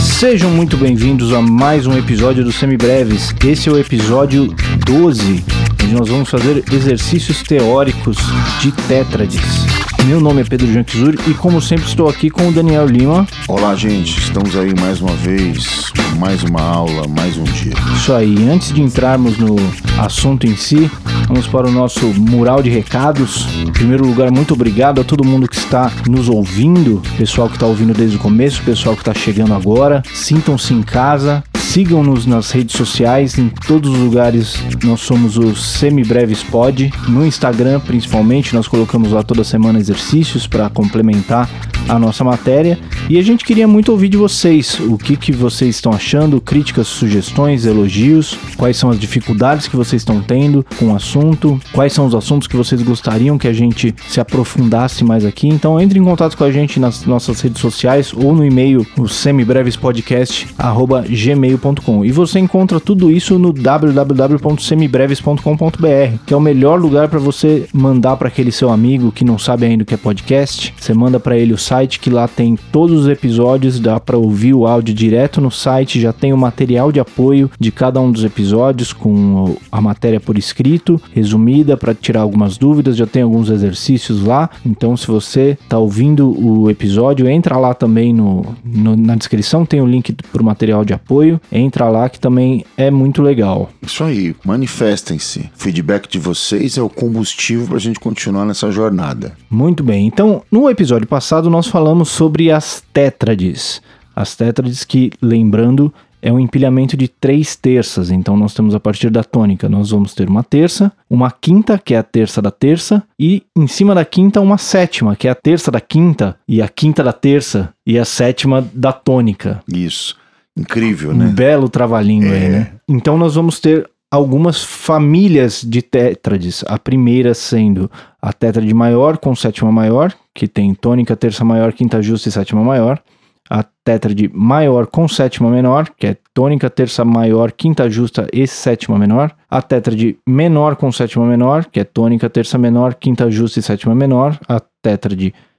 Sejam muito bem-vindos a mais um episódio do Semibreves. Esse é o episódio 12, onde nós vamos fazer exercícios teóricos de tétrades. Meu nome é Pedro Janquizuri e, como sempre, estou aqui com o Daniel Lima. Olá, gente. Estamos aí mais uma vez, mais uma aula, mais um dia. Isso aí. Antes de entrarmos no assunto em si, vamos para o nosso mural de recados. Em primeiro lugar, muito obrigado a todo mundo que está nos ouvindo, pessoal que está ouvindo desde o começo, pessoal que está chegando agora. Sintam-se em casa. Sigam-nos nas redes sociais, em todos os lugares nós somos o Semibreves Pod. No Instagram, principalmente, nós colocamos lá toda semana exercícios para complementar a nossa matéria. E a gente queria muito ouvir de vocês o que, que vocês estão achando, críticas, sugestões, elogios, quais são as dificuldades que vocês estão tendo com o assunto, quais são os assuntos que vocês gostariam que a gente se aprofundasse mais aqui. Então entre em contato com a gente nas nossas redes sociais ou no e-mail o semibrevespodcast@gmail.com. E você encontra tudo isso no www.semibreves.com.br, que é o melhor lugar para você mandar para aquele seu amigo que não sabe ainda o que é podcast. Você manda para ele o site que lá tem todos os episódios, dá para ouvir o áudio direto no site, já tem o material de apoio de cada um dos episódios com a matéria por escrito, resumida para tirar algumas dúvidas, já tem alguns exercícios lá. Então, se você está ouvindo o episódio, entra lá também no, no na descrição, tem o link para o material de apoio. Entra lá que também é muito legal. Isso aí, manifestem-se. Feedback de vocês é o combustível para a gente continuar nessa jornada. Muito bem. Então, no episódio passado nós falamos sobre as tétrades. As tétrades que, lembrando, é um empilhamento de três terças. Então nós temos a partir da tônica, nós vamos ter uma terça, uma quinta, que é a terça da terça, e em cima da quinta uma sétima, que é a terça da quinta, e a quinta da terça, e a sétima da tônica. Isso. Incrível, né? Um belo trabalhinho é. aí, né? Então nós vamos ter algumas famílias de tétrades. A primeira sendo a tétrade maior com sétima maior, que tem tônica, terça maior, quinta justa e sétima maior. A tétrade maior com sétima menor, que é tônica, terça maior, quinta justa e sétima menor. A tétrade menor com sétima menor, que é tônica, terça menor, quinta justa e sétima menor. A tétrade menor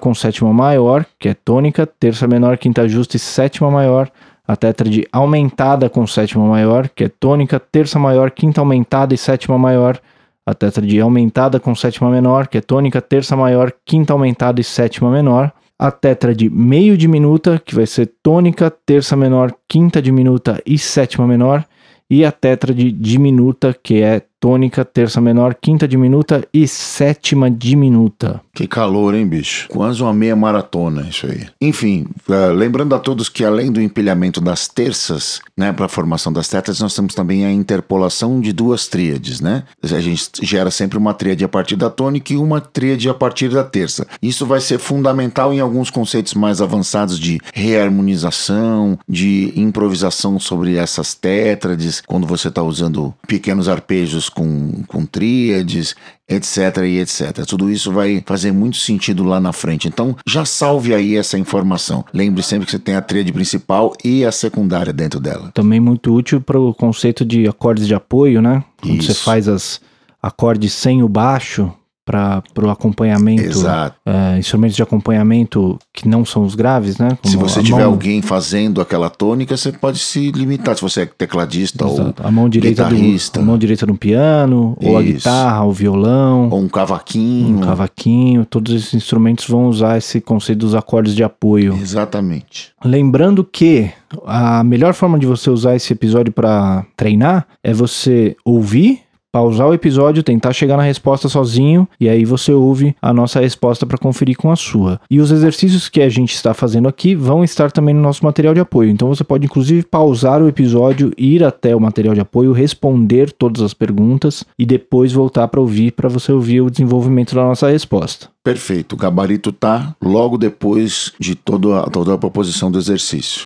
com sétima maior, que é tônica, terça menor, quinta justa e sétima maior a tétrade aumentada com sétima maior, que é tônica, terça maior, quinta aumentada e sétima maior, a tétrade aumentada com sétima menor, que é tônica, terça maior, quinta aumentada e sétima menor, a tétrade meio diminuta, que vai ser tônica, terça menor, quinta diminuta e sétima menor, e a tétrade diminuta, que é tônica, terça menor, quinta diminuta e sétima diminuta. Que calor, hein, bicho? Quase uma meia maratona isso aí. Enfim, uh, lembrando a todos que além do empilhamento das terças, né, para a formação das tétrades, nós temos também a interpolação de duas tríades, né? A gente gera sempre uma tríade a partir da tônica e uma tríade a partir da terça. Isso vai ser fundamental em alguns conceitos mais avançados de reharmonização, de improvisação sobre essas tétrades, quando você está usando pequenos arpejos com, com tríades, etc e etc. Tudo isso vai fazer muito sentido lá na frente. Então, já salve aí essa informação. Lembre sempre que você tem a tríade principal e a secundária dentro dela. Também muito útil para o conceito de acordes de apoio, né? Quando isso. você faz as acordes sem o baixo, para o acompanhamento, Exato. É, instrumentos de acompanhamento que não são os graves, né? Como se você tiver mão... alguém fazendo aquela tônica, você pode se limitar. Se você é tecladista Exato. ou a mão direita guitarrista. Do, a mão direita no piano, Isso. ou a guitarra, o violão. Ou um cavaquinho. Um cavaquinho. Todos esses instrumentos vão usar esse conceito dos acordes de apoio. Exatamente. Lembrando que a melhor forma de você usar esse episódio para treinar é você ouvir pausar o episódio, tentar chegar na resposta sozinho e aí você ouve a nossa resposta para conferir com a sua. E os exercícios que a gente está fazendo aqui vão estar também no nosso material de apoio. Então você pode inclusive pausar o episódio, ir até o material de apoio, responder todas as perguntas e depois voltar para ouvir para você ouvir o desenvolvimento da nossa resposta. Perfeito. O gabarito tá logo depois de toda a, toda a proposição do exercício.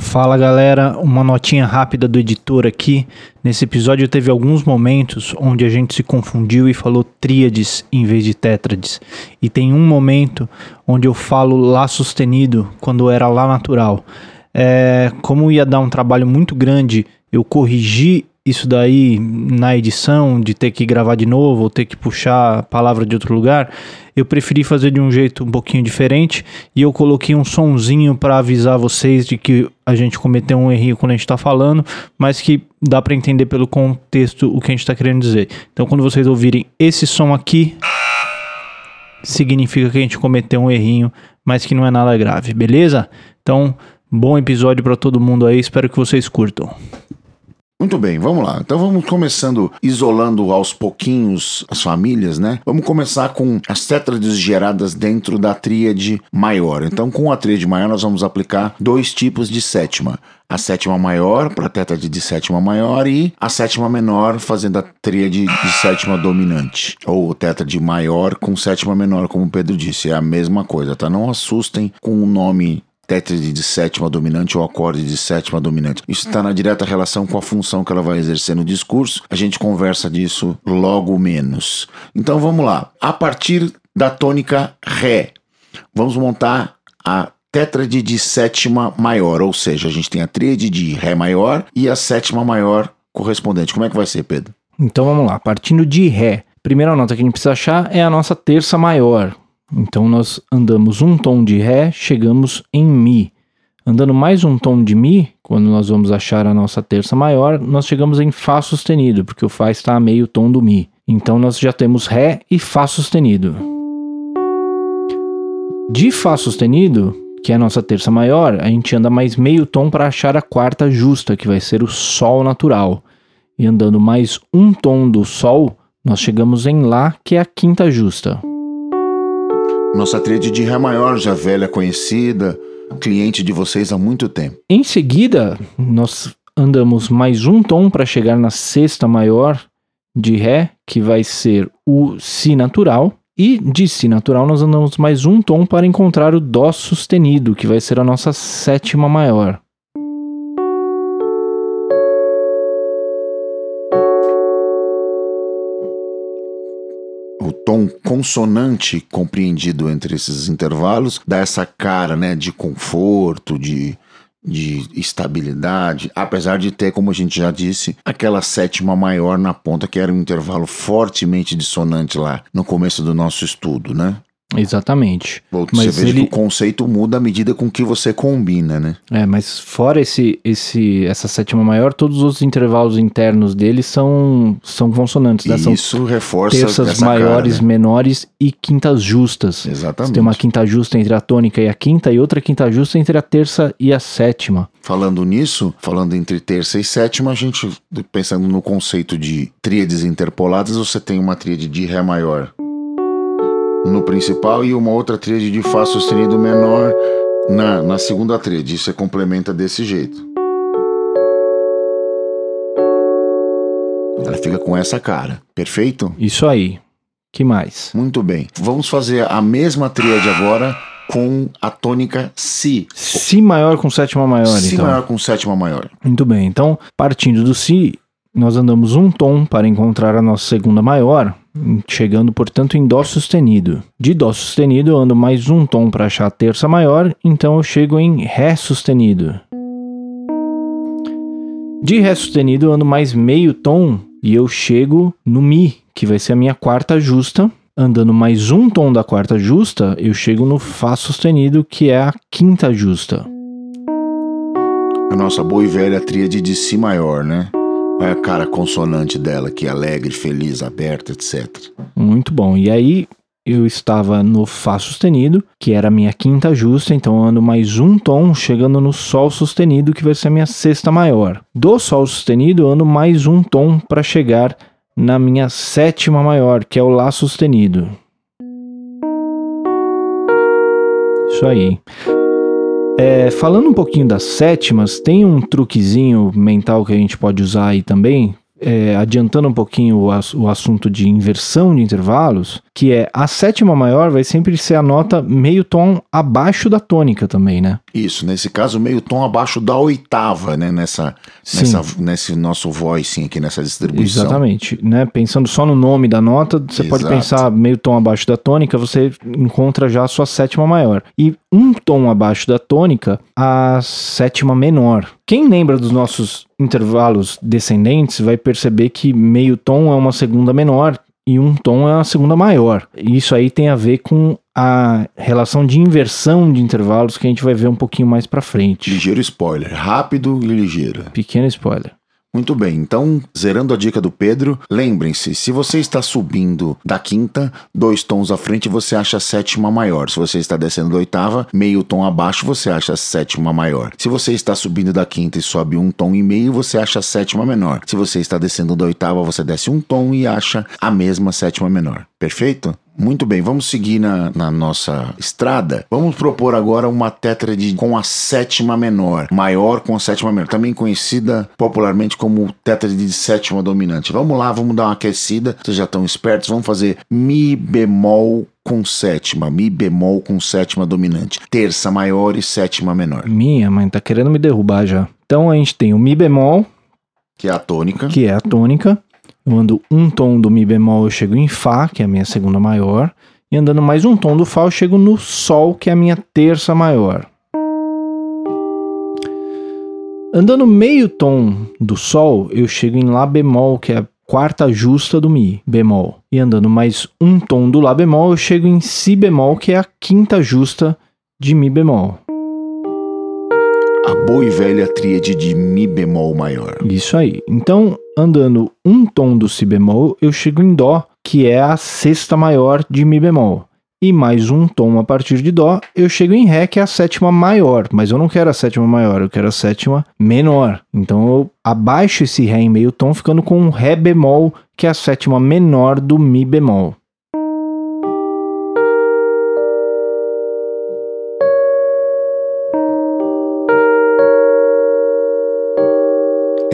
Fala galera, uma notinha rápida do editor aqui. Nesse episódio teve alguns momentos onde a gente se confundiu e falou tríades em vez de tétrades. E tem um momento onde eu falo lá sustenido quando era lá natural. É, como ia dar um trabalho muito grande, eu corrigi isso daí na edição, de ter que gravar de novo ou ter que puxar a palavra de outro lugar, eu preferi fazer de um jeito um pouquinho diferente e eu coloquei um sonzinho para avisar vocês de que a gente cometeu um errinho quando a gente está falando, mas que dá para entender pelo contexto o que a gente está querendo dizer. Então, quando vocês ouvirem esse som aqui, significa que a gente cometeu um errinho, mas que não é nada grave, beleza? Então, bom episódio para todo mundo aí, espero que vocês curtam. Muito bem, vamos lá. Então vamos começando isolando aos pouquinhos as famílias, né? Vamos começar com as tétrades geradas dentro da tríade maior. Então, com a tríade maior, nós vamos aplicar dois tipos de sétima. A sétima maior para a tétrade de sétima maior e a sétima menor fazendo a tríade de sétima dominante. Ou tétrade maior com sétima menor, como o Pedro disse. É a mesma coisa, tá? Não assustem com o nome tétrade de sétima dominante ou acorde de sétima dominante. Isso está na direta relação com a função que ela vai exercer no discurso. A gente conversa disso logo menos. Então vamos lá. A partir da tônica Ré, vamos montar a tétrade de sétima maior, ou seja, a gente tem a tríade de Ré maior e a sétima maior correspondente. Como é que vai ser, Pedro? Então vamos lá, partindo de Ré. Primeira nota que a gente precisa achar é a nossa terça maior, então nós andamos um tom de Ré, chegamos em Mi. Andando mais um tom de Mi, quando nós vamos achar a nossa terça maior, nós chegamos em Fá sustenido, porque o Fá está a meio tom do Mi. Então nós já temos Ré e Fá sustenido. De Fá sustenido, que é a nossa terça maior, a gente anda mais meio tom para achar a quarta justa, que vai ser o Sol natural. E andando mais um tom do Sol, nós chegamos em Lá, que é a quinta justa. Nossa tríade de Ré maior, já velha conhecida, cliente de vocês há muito tempo. Em seguida, nós andamos mais um tom para chegar na sexta maior de Ré, que vai ser o Si natural. E de Si natural, nós andamos mais um tom para encontrar o Dó sustenido, que vai ser a nossa sétima maior. Tom consonante compreendido entre esses intervalos dá essa cara né, de conforto, de, de estabilidade, apesar de ter, como a gente já disse, aquela sétima maior na ponta, que era um intervalo fortemente dissonante lá no começo do nosso estudo, né? Exatamente. Você mas veja ele... que o conceito muda à medida com que você combina, né? É, mas fora esse, esse, essa sétima maior, todos os intervalos internos dele são, são consonantes. Né? São Isso reforça terças maiores, cara, né? menores e quintas justas. Exatamente. Você tem uma quinta justa entre a tônica e a quinta e outra quinta justa entre a terça e a sétima. Falando nisso, falando entre terça e sétima, a gente, pensando no conceito de tríades interpoladas, você tem uma tríade de Ré maior no principal e uma outra tríade de Fá sustenido menor na, na segunda tríade. Isso é complementa desse jeito. Ela fica com essa cara, perfeito? Isso aí. Que mais? Muito bem. Vamos fazer a mesma tríade agora com a tônica Si. Si maior com sétima maior, si então. Si maior com sétima maior. Muito bem. Então, partindo do Si, nós andamos um tom para encontrar a nossa segunda maior, chegando, portanto, em Dó sustenido. De Dó sustenido, eu ando mais um tom para achar a terça maior, então eu chego em Ré sustenido. De Ré sustenido, eu ando mais meio tom e eu chego no Mi, que vai ser a minha quarta justa. Andando mais um tom da quarta justa, eu chego no Fá sustenido, que é a quinta justa. A nossa boa e velha tríade de Si maior, né? Olha a cara consonante dela, que é alegre, feliz, aberta, etc. Muito bom. E aí eu estava no Fá sustenido, que era a minha quinta justa, então ando mais um tom, chegando no Sol sustenido, que vai ser a minha sexta maior. Do Sol sustenido, ando mais um tom para chegar na minha sétima maior, que é o Lá sustenido. Isso aí. É, falando um pouquinho das sétimas, tem um truquezinho mental que a gente pode usar aí também, é, adiantando um pouquinho o, o, assunto de inversão de intervalos, que é a sétima maior vai sempre ser a nota meio tom abaixo da tônica também, né? Isso, nesse caso, meio tom abaixo da oitava, né? Nessa, nessa, nesse nosso voicing aqui, nessa distribuição. Exatamente, né? Pensando só no nome da nota, você Exato. pode pensar meio tom abaixo da tônica, você encontra já a sua sétima maior. E um tom abaixo da tônica, a sétima menor. Quem lembra dos nossos intervalos descendentes vai perceber que meio tom é uma segunda menor e um tom é uma segunda maior. Isso aí tem a ver com a relação de inversão de intervalos que a gente vai ver um pouquinho mais para frente. Ligeiro spoiler, rápido e ligeiro. Pequeno spoiler. Muito bem, então, zerando a dica do Pedro, lembrem-se: se você está subindo da quinta, dois tons à frente, você acha a sétima maior. Se você está descendo da oitava, meio tom abaixo, você acha a sétima maior. Se você está subindo da quinta e sobe um tom e meio, você acha a sétima menor. Se você está descendo da oitava, você desce um tom e acha a mesma sétima menor. Perfeito? Muito bem, vamos seguir na, na, nossa estrada. Vamos propor agora uma tétrade com a sétima menor, maior com a sétima menor, também conhecida popularmente como tétrade de sétima dominante. Vamos lá, vamos dar uma aquecida. Vocês já estão espertos? Vamos fazer Mi bemol com sétima, Mi bemol com sétima dominante, terça maior e sétima menor. Minha mãe tá querendo me derrubar já. Então a gente tem o Mi bemol, que é a tônica, que é a tônica. Eu ando um tom do Mi bemol, eu chego em Fá, que é a minha segunda maior. E andando mais um tom do Fá, eu chego no Sol, que é a minha terça maior. Andando meio tom do Sol, eu chego em Lá bemol, que é a quarta justa do Mi bemol. E andando mais um tom do Lá bemol, eu chego em Si bemol, que é a quinta justa de Mi bemol a boa e velha tríade de Mi bemol maior. Isso aí. Então, andando um tom do Si bemol, eu chego em Dó, que é a sexta maior de Mi bemol. E mais um tom a partir de Dó, eu chego em Ré, que é a sétima maior. Mas eu não quero a sétima maior, eu quero a sétima menor. Então eu abaixo esse Ré em meio tom, ficando com Ré bemol, que é a sétima menor do Mi bemol.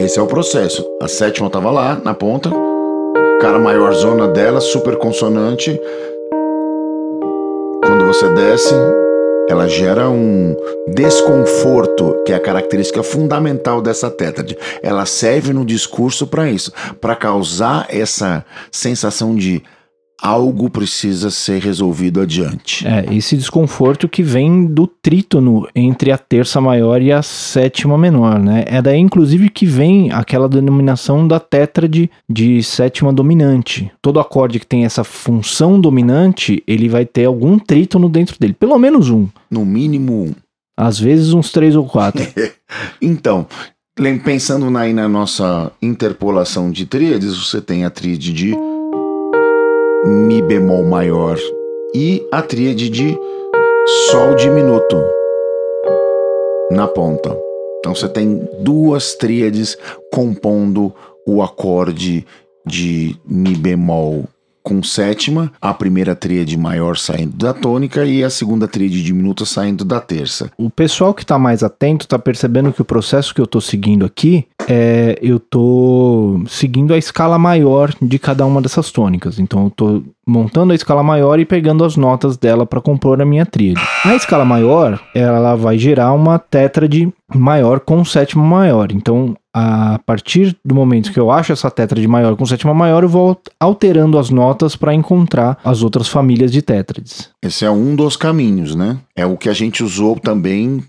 Esse é o processo. A sétima estava lá, na ponta. Cara maior zona dela, super consonante. Quando você desce, ela gera um desconforto, que é a característica fundamental dessa tétrade. Ela serve no discurso para isso, para causar essa sensação de algo precisa ser resolvido adiante. É, esse desconforto que vem do trítono entre a terça maior e a sétima menor, né? É daí, inclusive, que vem aquela denominação da tétrade de sétima dominante. Todo acorde que tem essa função dominante, ele vai ter algum trítono dentro dele, pelo menos um. No mínimo um. Às vezes uns três ou quatro. então, pensando aí na nossa interpolação de tríades, você tem a tríade de Mi bemol maior e a tríade de Sol diminuto na ponta. Então você tem duas tríades compondo o acorde de Mi bemol com sétima, a primeira tríade maior saindo da tônica e a segunda tríade diminuta saindo da terça. O pessoal que está mais atento está percebendo que o processo que eu estou seguindo aqui é eu estou seguindo a escala maior de cada uma dessas tônicas. Então eu estou montando a escala maior e pegando as notas dela para compor a minha tríade. A escala maior, ela vai gerar uma tétrade maior com sétima maior. Então, a partir do momento que eu acho essa tétrade maior com sétima maior, eu vou alterando as notas para encontrar as outras famílias de tétrades. Esse é um dos caminhos, né? É o que a gente usou também,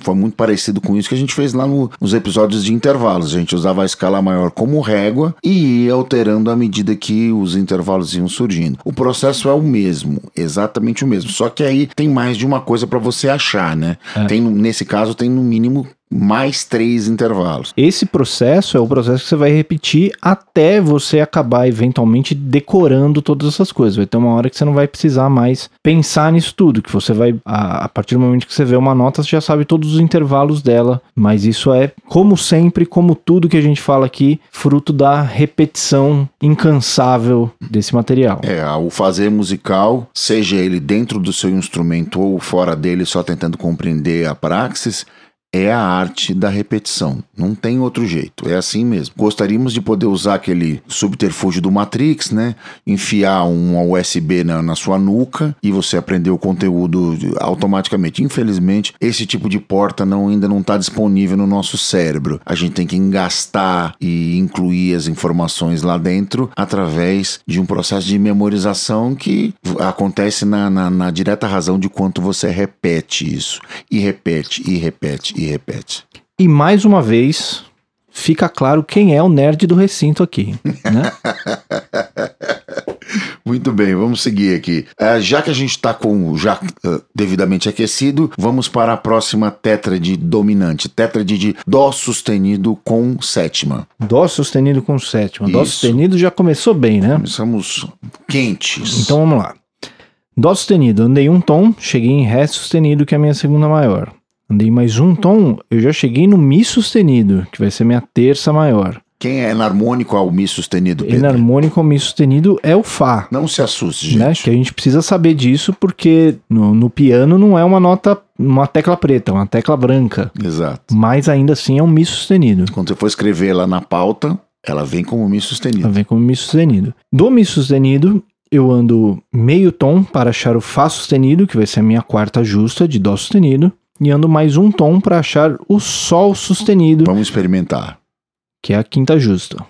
foi muito parecido com isso que a gente fez lá no, nos episódios de intervalos. A gente usava a escala maior como régua e ia alterando à medida que os intervalos iam surgindo. O processo é o mesmo, exatamente o mesmo. Só que aí tem mais de uma coisa para você achar, né? É. Tem, nesse caso, tem no mínimo mais três intervalos. Esse processo é o processo que você vai repetir até você acabar eventualmente decorando todas essas coisas. Vai ter uma hora que você não vai precisar mais pensar nisso tudo, que você vai, a, a partir do momento que você vê uma nota, você já sabe todos os intervalos dela. Mas isso é, como sempre, como tudo que a gente fala aqui, fruto da repetição incansável desse material. É, o fazer musical, seja ele dentro do seu instrumento ou fora dele, só tentando compreender a praxis, é a arte da repetição. Não tem outro jeito, é assim mesmo. Gostaríamos de poder usar aquele subterfúgio do Matrix, né? Enfiar um USB na, na sua nuca e você aprender o conteúdo automaticamente. Infelizmente, esse tipo de porta não, ainda não está disponível no nosso cérebro. A gente tem que engastar e incluir as informações lá dentro através de um processo de memorização que acontece na, na, na direta razão de quanto você repete isso. E repete, e repete, e repete. E mais uma vez, fica claro quem é o nerd do recinto aqui, né? Muito bem, vamos seguir aqui. Uh, já que a gente está com já uh, devidamente aquecido, vamos para a próxima tétrade dominante. Tétrade de Dó sustenido com sétima. Dó sustenido com sétima. Isso. Dó sustenido já começou bem, né? Começamos quentes. Então vamos lá. Dó sustenido, andei um tom, cheguei em Ré sustenido, que é a minha segunda maior. Andei mais um tom, eu já cheguei no Mi sustenido, que vai ser minha terça maior. Quem é enarmônico ao Mi sustenido, Pedro? Enarmônico ao Mi sustenido é o Fá. Não se assuste, gente. Né? Que a gente precisa saber disso, porque no, no piano não é uma nota, uma tecla preta, é uma tecla branca. Exato. Mas ainda assim é um Mi sustenido. Quando você for escrever lá na pauta, ela vem como Mi sustenido. Ela vem como Mi sustenido. Do Mi sustenido, eu ando meio tom para achar o Fá sustenido, que vai ser a minha quarta justa de Dó sustenido e ando mais um tom para achar o Sol sustenido. Vamos experimentar. Que é a quinta justa.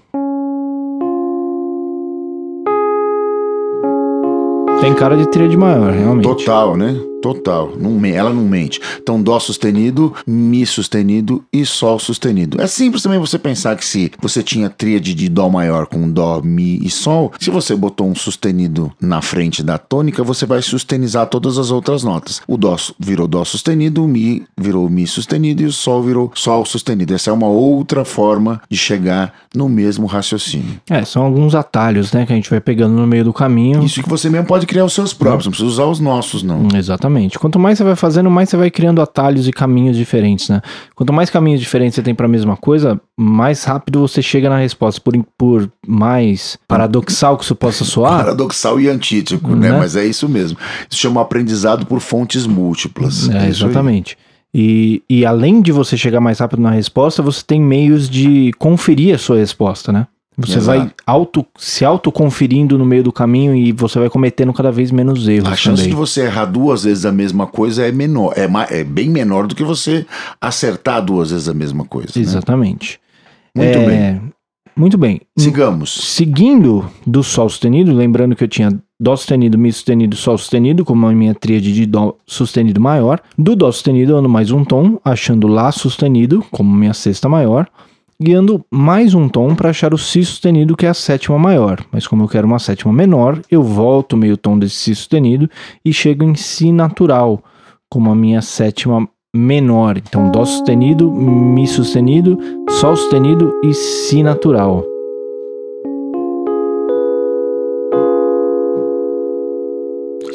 Tem cara de tríade maior, realmente. Total, né? Total. Não, ela não mente. Então, Dó sustenido, Mi sustenido e Sol sustenido. É simples também você pensar que se você tinha tríade de Dó maior com Dó, Mi e Sol, se você botou um sustenido na frente da tônica, você vai sustenizar todas as outras notas. O Dó virou Dó sustenido, o Mi virou Mi sustenido e o Sol virou Sol sustenido. Essa é uma outra forma de chegar no mesmo raciocínio. É, são alguns atalhos, né, que a gente vai pegando no meio do caminho. Isso que você mesmo pode criar os seus próprios, não, não precisa usar os nossos, não. Exatamente. Exatamente. Quanto mais você vai fazendo, mais você vai criando atalhos e caminhos diferentes, né? Quanto mais caminhos diferentes você tem para a mesma coisa, mais rápido você chega na resposta. Por, por mais paradoxal que isso possa soar. Paradoxal e antítico, né? né? Mas é isso mesmo. Isso chama aprendizado por fontes múltiplas. É, é exatamente. E, e além de você chegar mais rápido na resposta, você tem meios de conferir a sua resposta, né? Você Exato. vai auto, se autoconferindo no meio do caminho e você vai cometendo cada vez menos erros. A chance também. de você errar duas vezes a mesma coisa é menor, é, é bem menor do que você acertar duas vezes a mesma coisa. Né? Exatamente. Né? Muito é, bem. Muito bem. Sigamos. Seguindo do Sol sustenido, lembrando que eu tinha Dó sustenido, Mi sustenido, Sol sustenido, como a minha tríade de Dó sustenido maior. Do Dó sustenido eu ando mais um tom, achando Lá sustenido, como minha sexta maior guiando mais um tom para achar o Si sustenido, que é a sétima maior. Mas como eu quero uma sétima menor, eu volto meio tom desse Si sustenido e chego em Si natural, como a minha sétima menor. Então, Dó sustenido, Mi sustenido, Sol sustenido e Si natural.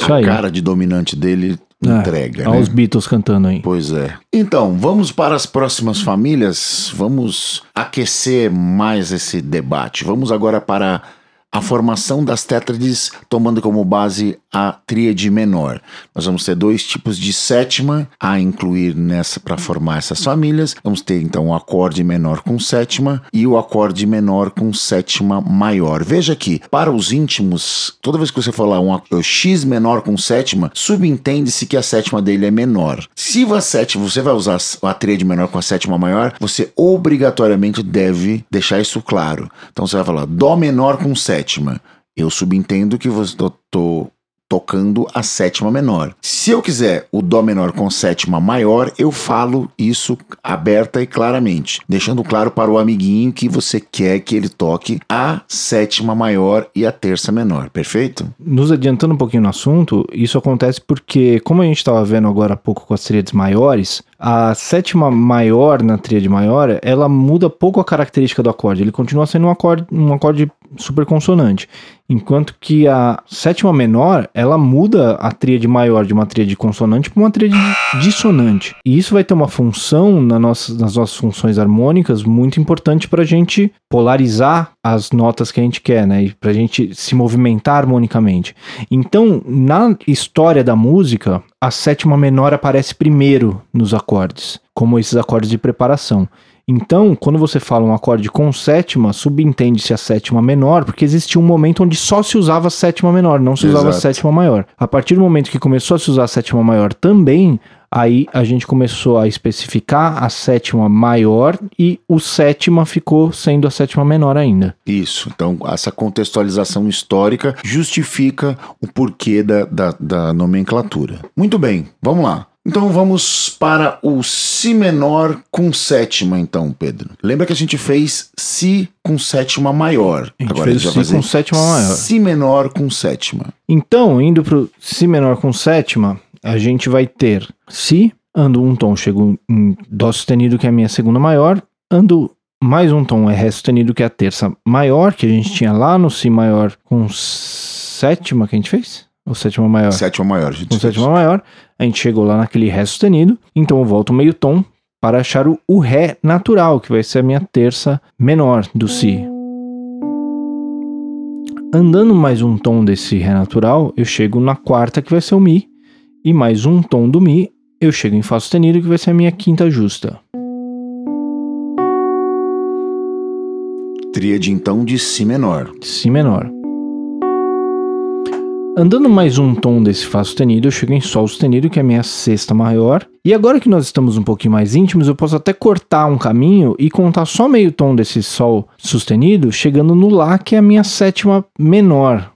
Isso a aí. cara de dominante dele é, entrega. Olha né? os Beatles cantando aí. Pois é. Então, vamos para as próximas famílias. Vamos aquecer mais esse debate. Vamos agora para a formação das tétrades tomando como base a tríade menor. Nós vamos ter dois tipos de sétima a incluir nessa para formar essas famílias. Vamos ter então o acorde menor com sétima e o acorde menor com sétima maior. Veja aqui, para os íntimos, toda vez que você falar um x menor com sétima, subentende-se que a sétima dele é menor. Se a sétima, você vai usar a tríade menor com a sétima maior, você obrigatoriamente deve deixar isso claro. Então você vai falar dó menor com sétima sétima. Eu subentendo que você tô, tocando a sétima menor. Se eu quiser o dó menor com sétima maior, eu falo isso aberta e claramente, deixando claro para o amiguinho que você quer que ele toque a sétima maior e a terça menor, perfeito? Nos adiantando um pouquinho no assunto, isso acontece porque, como a gente estava vendo agora há pouco com as tríades maiores, a sétima maior na tríade maior, ela muda pouco a característica do acorde. Ele continua sendo um acorde, um acorde super consonante. Enquanto que a sétima menor, ela muda a tríade maior de uma tríade consonante para uma tríade dissonante. E isso vai ter uma função na nossa, nas nossas funções harmônicas muito importante para a gente polarizar as notas que a gente quer, né? E para a gente se movimentar harmonicamente. Então, na história da música, a sétima menor aparece primeiro nos acordes, como esses acordes de preparação. Então, quando você fala um acorde com sétima, subentende-se a sétima menor, porque existia um momento onde só se usava a sétima menor, não se usava a sétima maior. A partir do momento que começou a se usar a sétima maior também, aí a gente começou a especificar a sétima maior e o sétima ficou sendo a sétima menor ainda. Isso. Então, essa contextualização histórica justifica o porquê da, da, da nomenclatura. Muito bem, vamos lá. Então vamos para o Si menor com sétima, então, Pedro. Lembra que a gente fez Si com sétima maior. A gente Agora fez a gente Si com sétima maior. Si menor com sétima. Então, indo para o Si menor com sétima, a gente vai ter Si, ando um tom, chego em Dó sustenido, que é a minha segunda maior, ando mais um tom, é Ré sustenido, que é a terça maior, que a gente tinha lá no Si maior com sétima que a gente fez? Ou sétima maior? Sétima maior, gente. Com sétima maior. A gente chegou lá naquele Ré sustenido. Então eu volto meio tom para achar o, o Ré natural, que vai ser a minha terça menor do Si. Andando mais um tom desse Ré natural, eu chego na quarta, que vai ser o Mi. E mais um tom do Mi, eu chego em Fá sustenido, que vai ser a minha quinta justa. Tríade então de Si menor. Si menor. Andando mais um tom desse Fá sustenido, eu chego em Sol sustenido, que é a minha sexta maior. E agora que nós estamos um pouquinho mais íntimos, eu posso até cortar um caminho e contar só meio tom desse Sol sustenido, chegando no Lá, que é a minha sétima menor.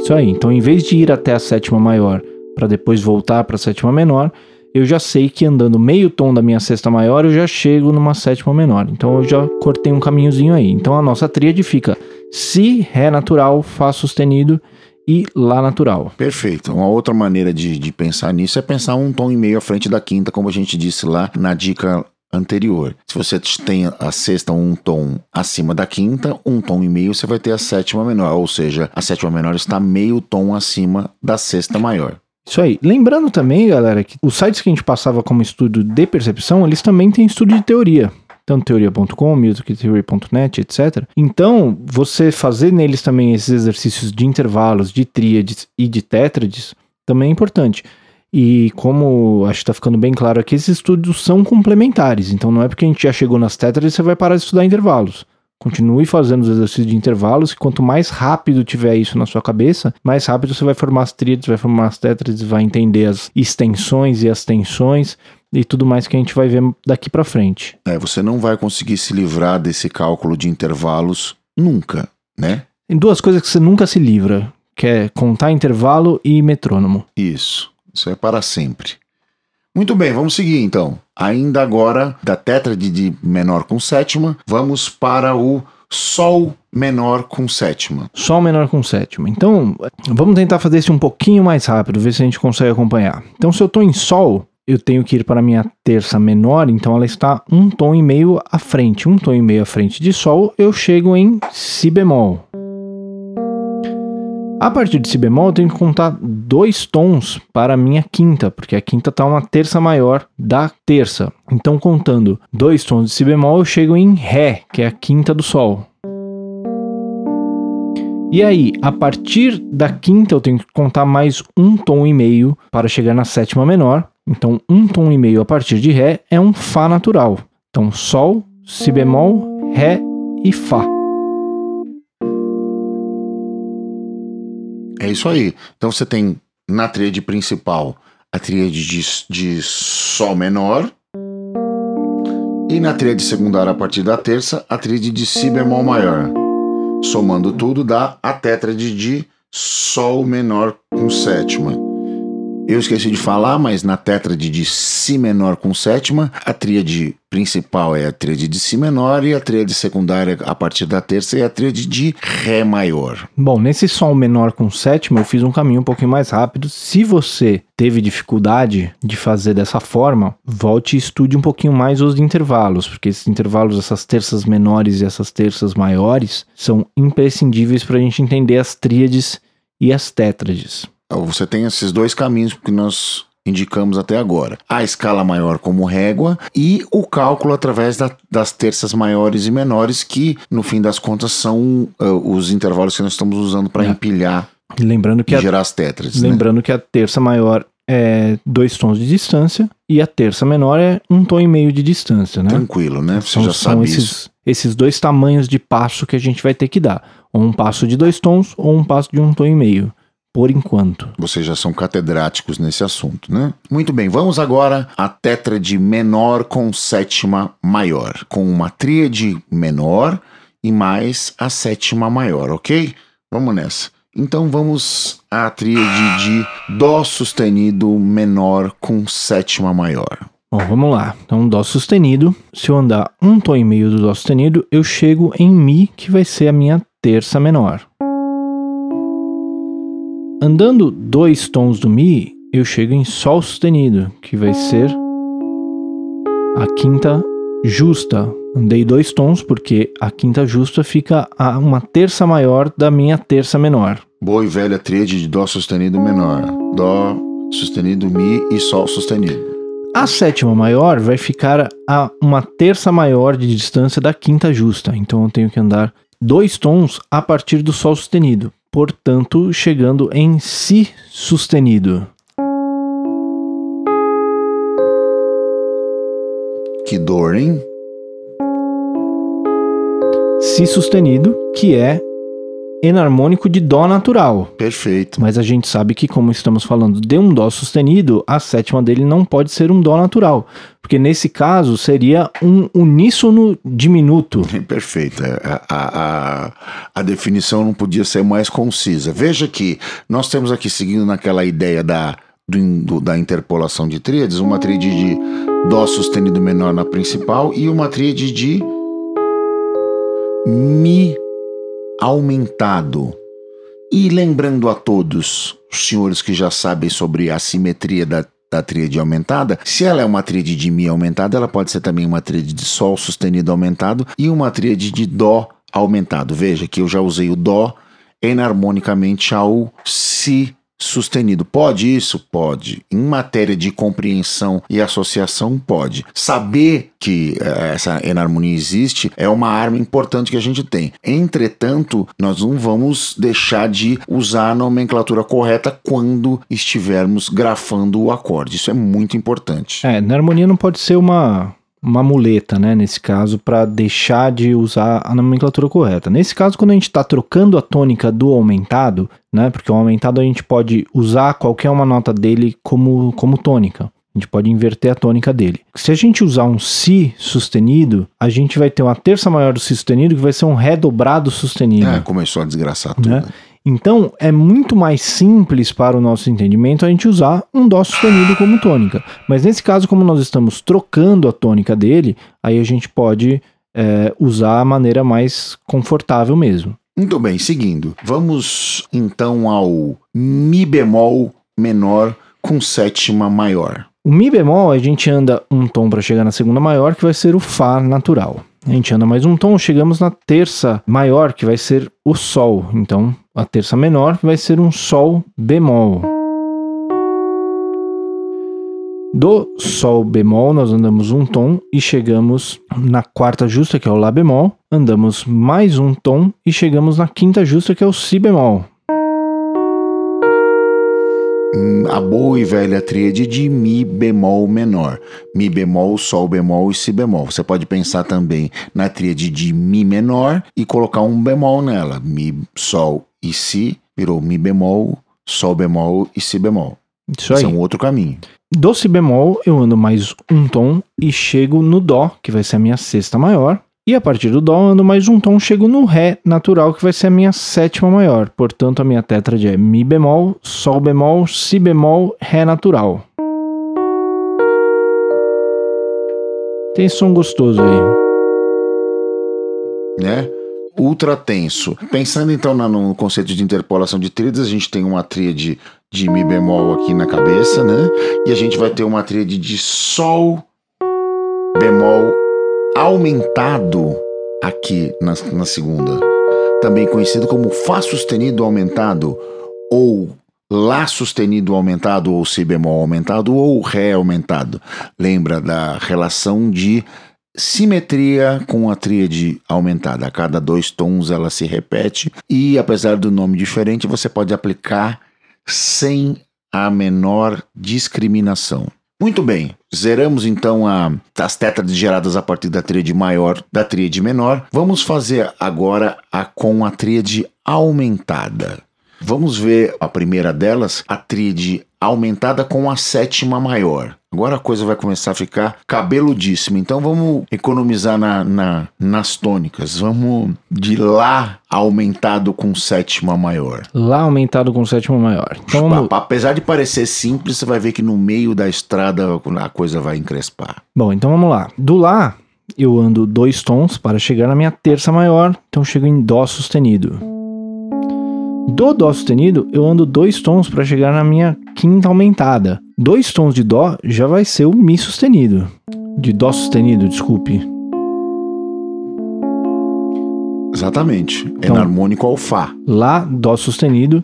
Isso aí. Então, em vez de ir até a sétima maior para depois voltar para a sétima menor, eu já sei que andando meio tom da minha sexta maior, eu já chego numa sétima menor. Então, eu já cortei um caminhozinho aí. Então, a nossa tríade fica Si, Ré natural, Fá sustenido e Lá natural. Perfeito. Uma outra maneira de, de pensar nisso é pensar um tom e meio à frente da quinta, como a gente disse lá na dica anterior. Se você tem a sexta um tom acima da quinta, um tom e meio você vai ter a sétima menor, ou seja, a sétima menor está meio tom acima da sexta maior. Isso aí. Lembrando também, galera, que os sites que a gente passava como estudo de percepção, eles também têm estudo de teoria tanto teoria.com, musictheory.net, etc. Então, você fazer neles também esses exercícios de intervalos, de tríades e de tétrades também é importante. E como acho que está ficando bem claro aqui, esses estudos são complementares. Então não é porque a gente já chegou nas tétrades você vai parar de estudar intervalos. Continue fazendo os exercícios de intervalos, e quanto mais rápido tiver isso na sua cabeça, mais rápido você vai formar as tríades, vai formar as tétrades, vai entender as extensões e as tensões e tudo mais que a gente vai ver daqui para frente. É, você não vai conseguir se livrar desse cálculo de intervalos nunca, né? Tem duas coisas que você nunca se livra, que é contar intervalo e metrônomo. Isso, isso é para sempre. Muito bem, vamos seguir então. Ainda agora, da tétrade de menor com sétima, vamos para o Sol menor com sétima. Sol menor com sétima. Então, vamos tentar fazer isso um pouquinho mais rápido, ver se a gente consegue acompanhar. Então, se eu estou em Sol, eu tenho que ir para a minha terça menor, então ela está um tom e meio à frente. Um tom e meio à frente de Sol, eu chego em Si bemol. A partir de Si bemol, eu tenho que contar dois tons para a minha quinta, porque a quinta está uma terça maior da terça. Então, contando dois tons de Si bemol, eu chego em Ré, que é a quinta do Sol. E aí, a partir da quinta, eu tenho que contar mais um tom e meio para chegar na sétima menor. Então, um tom e meio a partir de Ré é um Fá natural. Então, Sol, Si bemol, Ré e Fá. É isso aí. Então você tem na tríade principal a tríade de, de Sol menor. E na tríade secundária, a partir da terça, a tríade de Si bemol maior. Somando tudo, dá a tétrade de Sol menor com sétima. Eu esqueci de falar, mas na tétrade de Si menor com sétima, a tríade principal é a tríade de Si menor e a tríade secundária a partir da terça é a tríade de Ré maior. Bom, nesse Sol menor com sétima eu fiz um caminho um pouquinho mais rápido. Se você teve dificuldade de fazer dessa forma, volte e estude um pouquinho mais os intervalos, porque esses intervalos, essas terças menores e essas terças maiores, são imprescindíveis para a gente entender as tríades e as tétrades. Você tem esses dois caminhos que nós indicamos até agora. A escala maior como régua e o cálculo através da, das terças maiores e menores, que no fim das contas são uh, os intervalos que nós estamos usando para é. empilhar Lembrando que, e a, gerar as tétrades, né? lembrando que a terça maior é dois tons de distância e a terça menor é um tom e meio de distância, né? Tranquilo, né? Você São, já são sabe esses, isso. esses dois tamanhos de passo que a gente vai ter que dar. Ou um passo de dois tons ou um passo de um tom e meio, por enquanto. Vocês já são catedráticos nesse assunto, né? Muito bem, vamos agora à tétrade menor com sétima maior, com uma tríade menor e mais a sétima maior, ok? Vamos nessa. Então vamos à tríade de Dó sustenido menor com sétima maior. Bom, vamos lá. Então, Dó sustenido. Se eu andar um tom e meio do Dó sustenido, eu chego em Mi, que vai ser a minha terça menor. Andando dois tons do Mi, eu chego em Sol sustenido, que vai ser a quinta justa. Andei dois tons porque a quinta justa fica a uma terça maior da minha terça menor. Boa e velha tríade de Dó sustenido menor. Dó sustenido, Mi e Sol sustenido. A sétima maior vai ficar a uma terça maior de distância da quinta justa. Então eu tenho que andar dois tons a partir do Sol sustenido. Portanto, chegando em Si sustenido. Que dor, hein? Si sustenido, que é enarmônico de Dó natural. Perfeito. Mas a gente sabe que, como estamos falando de um Dó sustenido, a sétima dele não pode ser um Dó natural. Porque nesse caso seria um uníssono diminuto. Perfeito. É, A, a, a, a definição não podia ser mais concisa. Veja que nós temos aqui, seguindo naquela ideia da, do, do- da interpolação de tríades, uma tríade de Dó sustenido menor na principal e uma tríade de Mi aumentado. E lembrando a todos, os senhores que já sabem sobre a simetria da, da tríade aumentada, se ela é uma tríade de Mi aumentada, ela pode ser também uma tríade de Sol sustenido aumentado e uma tríade de Dó aumentado. Veja que eu já usei o Dó enarmonicamente ao Si sustenido. Pode isso? Pode. Em matéria de compreensão e associação, pode. Saber que eh, essa enarmonia existe é uma arma importante que a gente tem. Entretanto, nós não vamos deixar de usar a nomenclatura correta quando estivermos grafando o acorde. Isso é muito importante. É, na não pode ser uma, uma muleta, né? Nesse caso, para deixar de usar a nomenclatura correta. Nesse caso, quando a gente está trocando a tônica do aumentado, né? Porque o aumentado a gente pode usar qualquer uma nota dele como, como tônica. A gente pode inverter a tônica dele. Se a gente usar um Si sustenido, a gente vai ter uma terça maior do Si sustenido que vai ser um Ré dobrado sustenido. É, começou a desgraçar tudo. né? Então é muito mais simples para o nosso entendimento a gente usar um Dó sustenido como tônica. Mas nesse caso, como nós estamos trocando a tônica dele, aí a gente pode é, usar a maneira mais confortável mesmo. Muito bem, seguindo. Vamos então ao Mi bemol menor com sétima maior. O Mi bemol, a gente anda um tom para chegar na segunda maior, que vai ser o Fá natural. A gente anda mais um tom, chegamos na terça maior, que vai ser o Sol. Então, a terça menor vai ser um Sol bemol. Do Sol bemol, nós andamos um tom e chegamos na quarta justa, que é o Lá bemol. Andamos mais um tom e chegamos na quinta justa, que é o Si bemol. Hum, A boa e velha tríade de Mi bemol menor. Mi bemol, Sol bemol e Si bemol. Você pode pensar também na tríade de Mi menor e colocar um bemol nela. Mi, Sol e Si virou Mi bemol, Sol bemol e Si bemol. Isso Esse aí. é um outro caminho. Do Si bemol, eu ando mais um tom e chego no Dó, que vai ser a minha sexta maior. E a partir do Dó, eu ando mais um tom, chego no Ré natural, que vai ser a minha sétima maior. Portanto, a minha tétrade é Mi bemol, Sol bemol, Si bemol, Ré natural. Tem som gostoso aí. né? Ultra tenso. Pensando então no conceito de interpolação de tríades, a gente tem uma tríade de Mi bemol aqui na cabeça, né? E a gente vai ter uma tríade de Sol bemol aumentado aqui na, na segunda. Também conhecido como Fá sustenido aumentado, ou Lá sustenido aumentado, ou Si bemol aumentado, ou Ré aumentado. Lembra da relação de simetria com a tríade aumentada. A cada dois tons ela se repete e, apesar do nome diferente, você pode aplicar sem a menor discriminação. Muito bem, zeramos então a, as tétrades geradas a partir da tríade maior, da tríade menor. Vamos fazer agora a com a tríade aumentada. Vamos ver a primeira delas, a tríade aumentada com a sétima maior. Agora a coisa vai começar a ficar cabeludíssima. Então vamos economizar na, na, nas tônicas. Vamos de Lá aumentado com sétima maior. Lá aumentado com sétima maior. Então, vamos... Apesar de parecer simples, você vai ver que no meio da estrada a coisa vai encrespar. Bom, então vamos lá. Do Lá eu ando dois tons para chegar na minha terça maior. Então chego em Dó sustenido. Do Dó sustenido, eu ando dois tons para chegar na minha quinta aumentada. Dois tons de Dó já vai ser o Mi sustenido. De Dó sustenido, desculpe. Exatamente. É então, harmônico ao Fá. Lá, Dó sustenido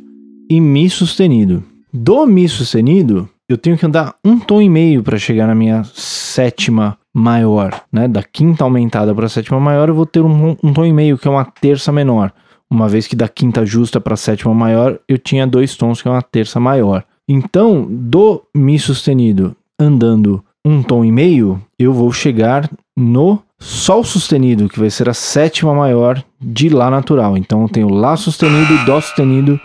e Mi sustenido. Do Mi sustenido, eu tenho que andar um tom e meio para chegar na minha sétima maior. Né? Da quinta aumentada para a sétima maior, eu vou ter um, um tom e meio, que é uma terça menor uma vez que da quinta justa para sétima maior eu tinha dois tons que é uma terça maior. Então, do Mi sustenido andando um tom e meio, eu vou chegar no Sol sustenido, que vai ser a sétima maior de Lá natural. Então eu tenho Lá sustenido, Dó sustenido,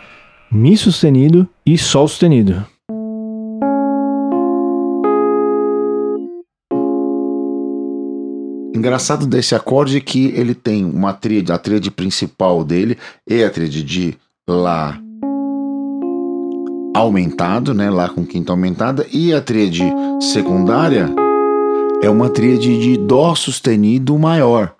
Mi sustenido e Sol sustenido. Engraçado desse acorde é que ele tem uma tríade, a tríade principal dele é a tríade de Lá aumentado, né? Lá com quinta aumentada, e a tríade secundária é uma tríade de Dó sustenido maior.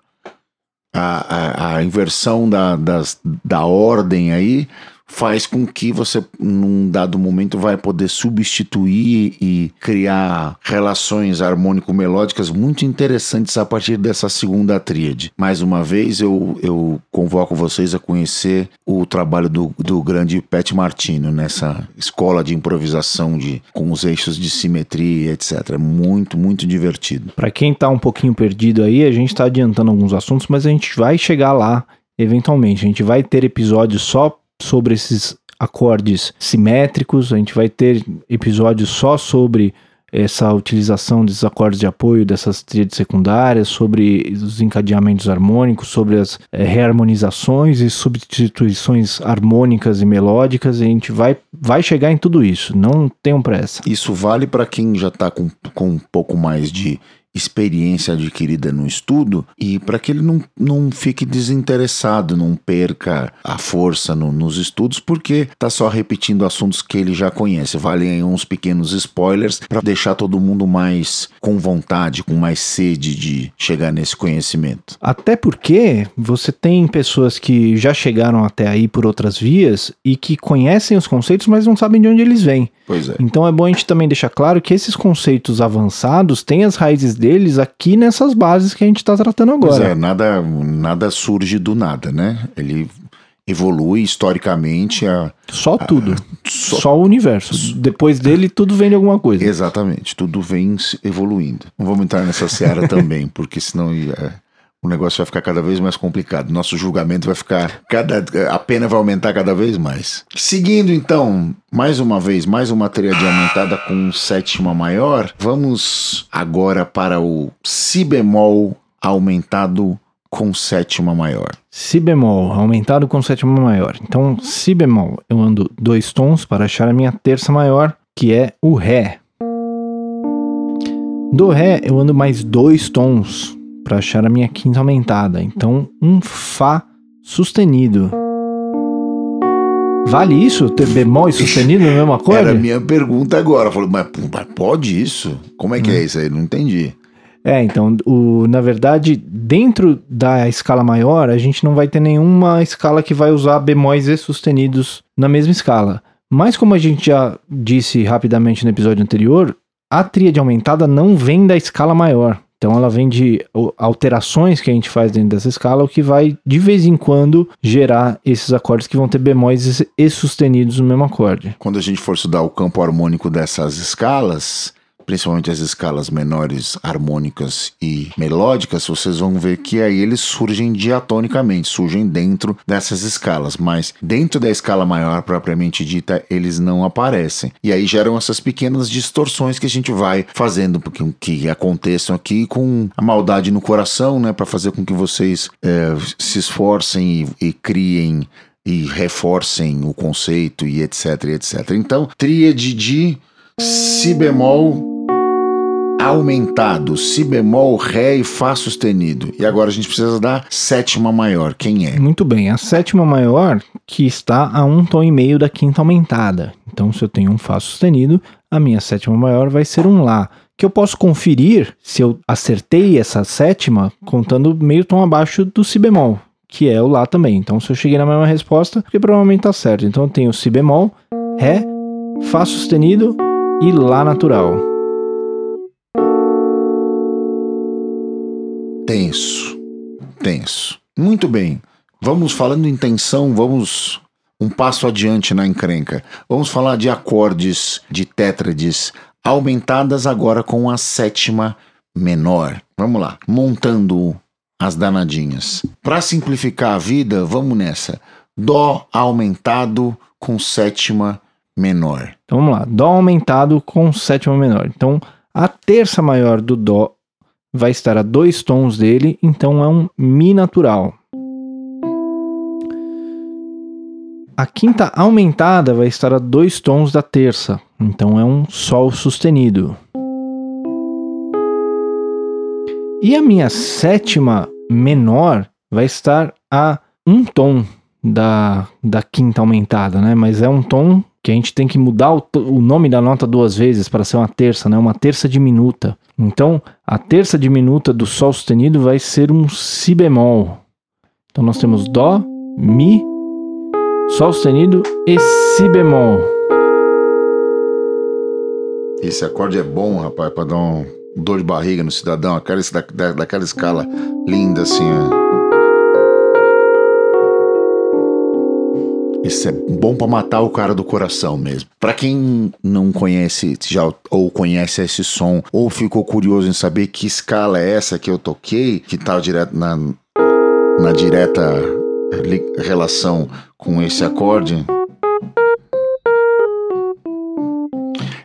A, a, a inversão da, das, da ordem aí faz com que você, num dado momento, vai poder substituir e criar relações harmônico-melódicas muito interessantes a partir dessa segunda tríade. Mais uma vez, eu, eu convoco vocês a conhecer o trabalho do, do grande Pat Martino nessa escola de improvisação de, com os eixos de simetria, etc. Muito, muito divertido. Para quem está um pouquinho perdido aí, a gente está adiantando alguns assuntos, mas a gente vai chegar lá eventualmente. A gente vai ter episódios só sobre esses acordes simétricos, a gente vai ter episódios só sobre essa utilização desses acordes de apoio, dessas tríades secundárias, sobre os encadeamentos harmônicos, sobre as é, reharmonizações e substituições harmônicas e melódicas, e a gente vai, vai chegar em tudo isso, não tenham pressa. Isso vale para quem já está com, com um pouco mais de experiência adquirida no estudo e para que ele não, não fique desinteressado, não perca a força no, nos estudos, porque está só repetindo assuntos que ele já conhece. Valem uns pequenos spoilers para deixar todo mundo mais com vontade, com mais sede de chegar nesse conhecimento. Até porque você tem pessoas que já chegaram até aí por outras vias e que conhecem os conceitos, mas não sabem de onde eles vêm. Pois é. Então é bom a gente também deixar claro que esses conceitos avançados têm as raízes deles aqui nessas bases que a gente está tratando agora. Pois é, nada, nada surge do nada, né? Ele evolui historicamente a. Só tudo. A, só, só, o universo. Depois dele, tudo vem de alguma coisa. Exatamente, tudo vem evoluindo. Não vamos entrar nessa seara também, porque senão o negócio vai ficar cada vez mais complicado. Nosso julgamento vai ficar cada a pena vai aumentar cada vez mais. Seguindo então, mais uma vez, mais uma tríade aumentada com sétima maior, vamos agora para o si bemol aumentado com sétima maior. Si bemol aumentado com sétima maior. Então, si bemol, eu ando dois tons para achar a minha terça maior, que é o ré. Do ré, eu ando mais dois tons para achar a minha quinta aumentada. Então, um Fá sustenido. Vale isso? Ter bemol e sustenido no mesmo acorde? Era a minha pergunta agora. Falei, mas, mas pode isso? Como é que hum. é isso aí? Não entendi. É, então, o, na verdade, dentro da escala maior, a gente não vai ter nenhuma escala que vai usar bemóis e sustenidos na mesma escala. Mas como a gente já disse rapidamente no episódio anterior, a tríade aumentada não vem da escala maior. Então ela vem de alterações que a gente faz dentro dessa escala, o que vai de vez em quando gerar esses acordes que vão ter bemóis e sustenidos no mesmo acorde. Quando a gente for estudar o campo harmônico dessas escalas, principalmente as escalas menores harmônicas e melódicas, vocês vão ver que aí eles surgem diatonicamente, surgem dentro dessas escalas, mas dentro da escala maior propriamente dita, eles não aparecem. E aí geram essas pequenas distorções que a gente vai fazendo com que aconteçam aqui com a maldade no coração, né, para fazer com que vocês é, se esforcem e, e criem e reforcem o conceito e etc, etc. Então, tríade de si bemol aumentado, si bemol, ré e fá sustenido. E agora a gente precisa da sétima maior. Quem é? Muito bem, a sétima maior que está a um tom e meio da quinta aumentada. Então, se eu tenho um fá sustenido, a minha sétima maior vai ser um lá. Que eu posso conferir se eu acertei essa sétima contando meio tom abaixo do si bemol, que é o lá também. Então, se eu cheguei na mesma resposta, porque provavelmente está certo. Então, eu tenho si bemol, ré, fá sustenido e lá natural. Tenso, tenso. Muito bem. Vamos falando em tensão, vamos um passo adiante na encrenca. Vamos falar de acordes, de tétrades, aumentadas agora com a sétima menor. Vamos lá, montando as danadinhas. Para simplificar a vida, vamos nessa. Dó aumentado com sétima menor. Então vamos lá, Dó aumentado com sétima menor. Então a terça maior do Dó vai estar a dois tons dele, então é um Mi natural. A quinta aumentada vai estar a dois tons da terça, então é um Sol sustenido. E a minha sétima menor vai estar a um tom da, da quinta aumentada, né? Mas é um tom que a gente tem que mudar o, o nome da nota duas vezes para ser uma terça, né? Uma terça diminuta. Então, a terça diminuta do Sol sustenido vai ser um Si bemol. Então, nós temos Dó, Mi, Sol sustenido e Si bemol. Esse acorde é bom, rapaz, para dar um dor de barriga no cidadão, aquela, da, daquela escala linda assim, ó. Isso é bom para matar o cara do coração mesmo. Para quem não conhece já ou conhece esse som ou ficou curioso em saber que escala é essa que eu toquei, que tá direto na na direta relação com esse acorde,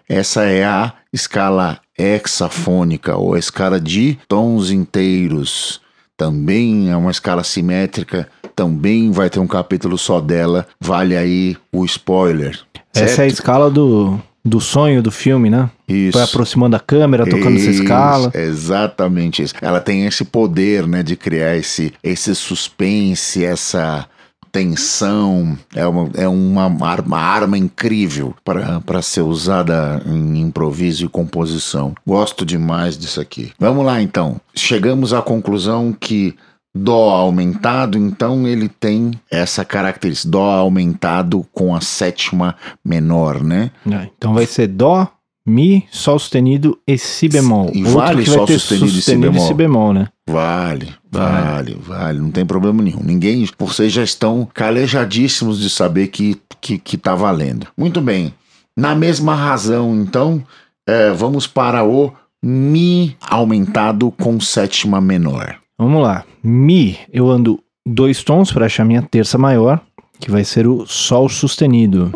essa é a escala hexafônica ou a escala de tons inteiros. Também é uma escala simétrica também vai ter um capítulo só dela. Vale aí o spoiler. Certo? Essa é a escala do, do sonho do filme, né? Isso. Vai aproximando a câmera, tocando isso, essa escala. Exatamente isso. Ela tem esse poder, né, de criar esse, esse suspense, essa tensão. É uma, é uma arma, arma incrível para ser usada em improviso e composição. Gosto demais disso aqui. Vamos lá, então. Chegamos à conclusão que Dó aumentado, então ele tem essa característica, Dó aumentado com a sétima menor, né? É, então vai ser Dó, Mi, Sol sustenido e Si bemol. E vale Sol sustenido, sustenido, e, si bemol. e Si bemol, né? Vale, vale, vale, não tem problema nenhum. Ninguém, vocês já estão calejadíssimos de saber que, que, que tá valendo. Muito bem, na mesma razão, então, é, vamos para o Mi aumentado com sétima menor. Vamos lá. Mi, eu ando dois tons para achar minha terça maior, que vai ser o Sol sustenido.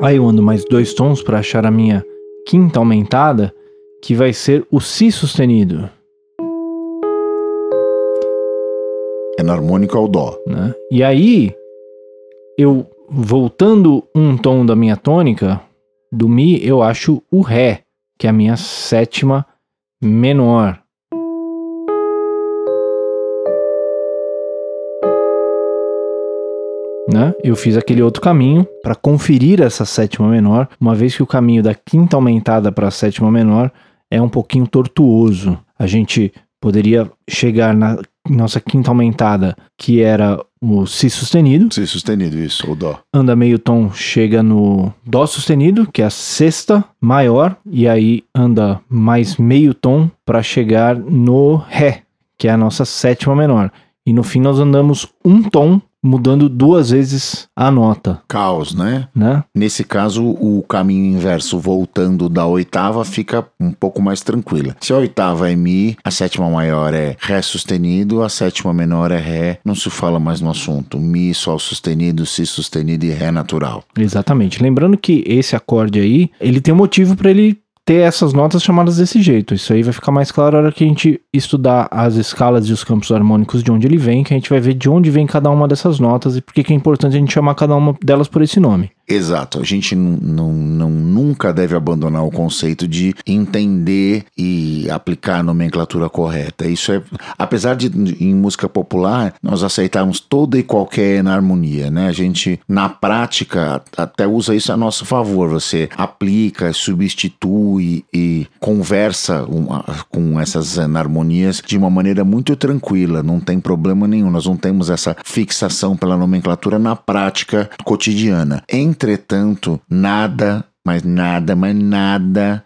Aí eu ando mais dois tons para achar a minha quinta aumentada, que vai ser o Si sustenido. É na harmônica ao Dó. Né? E aí, eu voltando um tom da minha tônica, do Mi, eu acho o Ré, que é a minha sétima menor. Né? Eu fiz aquele outro caminho para conferir essa sétima menor, uma vez que o caminho da quinta aumentada para a sétima menor é um pouquinho tortuoso. A gente poderia chegar na nossa quinta aumentada, que era o Si sustenido. Si sustenido, isso, ou Dó. Anda meio tom, chega no Dó sustenido, que é a sexta maior, e aí anda mais meio tom para chegar no Ré, que é a nossa sétima menor. E no fim nós andamos um tom mudando duas vezes a nota, Caos, né? né? Nesse caso, o caminho inverso voltando da oitava fica um pouco mais tranquila. Se a oitava é Mi, a sétima maior é Ré sustenido, a sétima menor é Ré. Não se fala mais no assunto. Mi, Sol sustenido, Si sustenido e Ré natural. Exatamente. Lembrando que esse acorde aí, ele tem um motivo para ele ter essas notas chamadas desse jeito. Isso aí vai ficar mais claro na hora que a gente estudar as escalas e os campos harmônicos de onde ele vem, que a gente vai ver de onde vem cada uma dessas notas e por que é importante a gente chamar cada uma delas por esse nome. Exato. A gente não, nunca deve abandonar o conceito de entender e aplicar a nomenclatura correta. Isso é, apesar de em música popular nós aceitarmos toda e qualquer enarmonia, né? A gente na prática até usa isso a nosso favor. Você aplica, substitui e conversa com essas enarmonias de uma maneira muito tranquila. Não tem problema nenhum. Nós não temos essa fixação pela nomenclatura na prática cotidiana. Entretanto, nada, mas nada, mas nada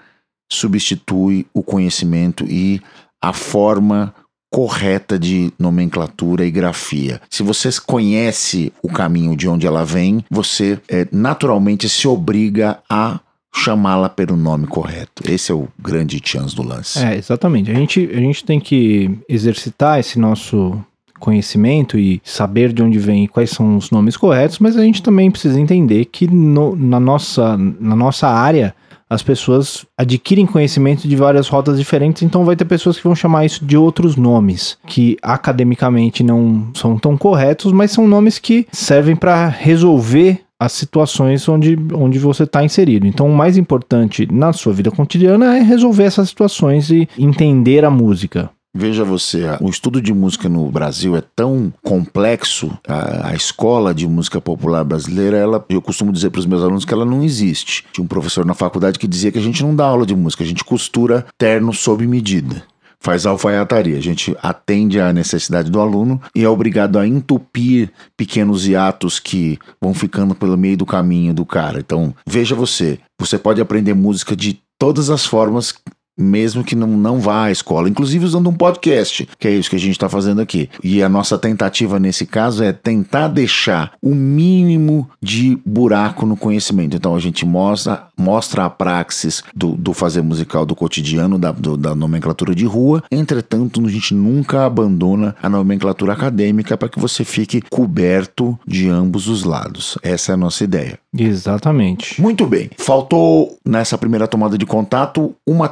substitui o conhecimento e a forma correta de nomenclatura e grafia. Se você conhece o caminho de onde ela vem, você eh, naturalmente se obriga a chamá-la pelo nome correto. Esse é o grande chance do lance. É, exatamente. A gente, a gente tem que exercitar esse nosso conhecimento e saber de onde vem e quais são os nomes corretos, mas a gente também precisa entender que no- na, nossa, na nossa área as pessoas adquirem conhecimento de várias rotas diferentes, então vai ter pessoas que vão chamar isso de outros nomes, que academicamente não são tão corretos, mas são nomes que servem para resolver as situações onde, onde você está inserido. Então, o mais importante na sua vida cotidiana é resolver essas situações e entender a música. Veja você, o estudo de música no Brasil é tão complexo, a, a escola de música popular brasileira, ela, eu costumo dizer para os meus alunos que ela não existe. Tinha um professor na faculdade que dizia que a gente não dá aula de música, a gente costura terno sob medida. Faz alfaiataria, a gente atende à necessidade do aluno e é obrigado a entupir pequenos hiatos que vão ficando pelo meio do caminho do cara. Então, veja você, você pode aprender música de todas as formas mesmo que não, não vá à escola, inclusive usando um podcast, que é isso que a gente está fazendo aqui. E a nossa tentativa nesse caso é tentar deixar o mínimo de buraco no conhecimento. Então a gente mostra, mostra a praxis do, do fazer musical do cotidiano, da, do- da nomenclatura de rua, entretanto, a gente nunca abandona a nomenclatura acadêmica para que você fique coberto de ambos os lados. Essa é a nossa ideia. Exatamente. Muito bem. Faltou nessa primeira tomada de contato uma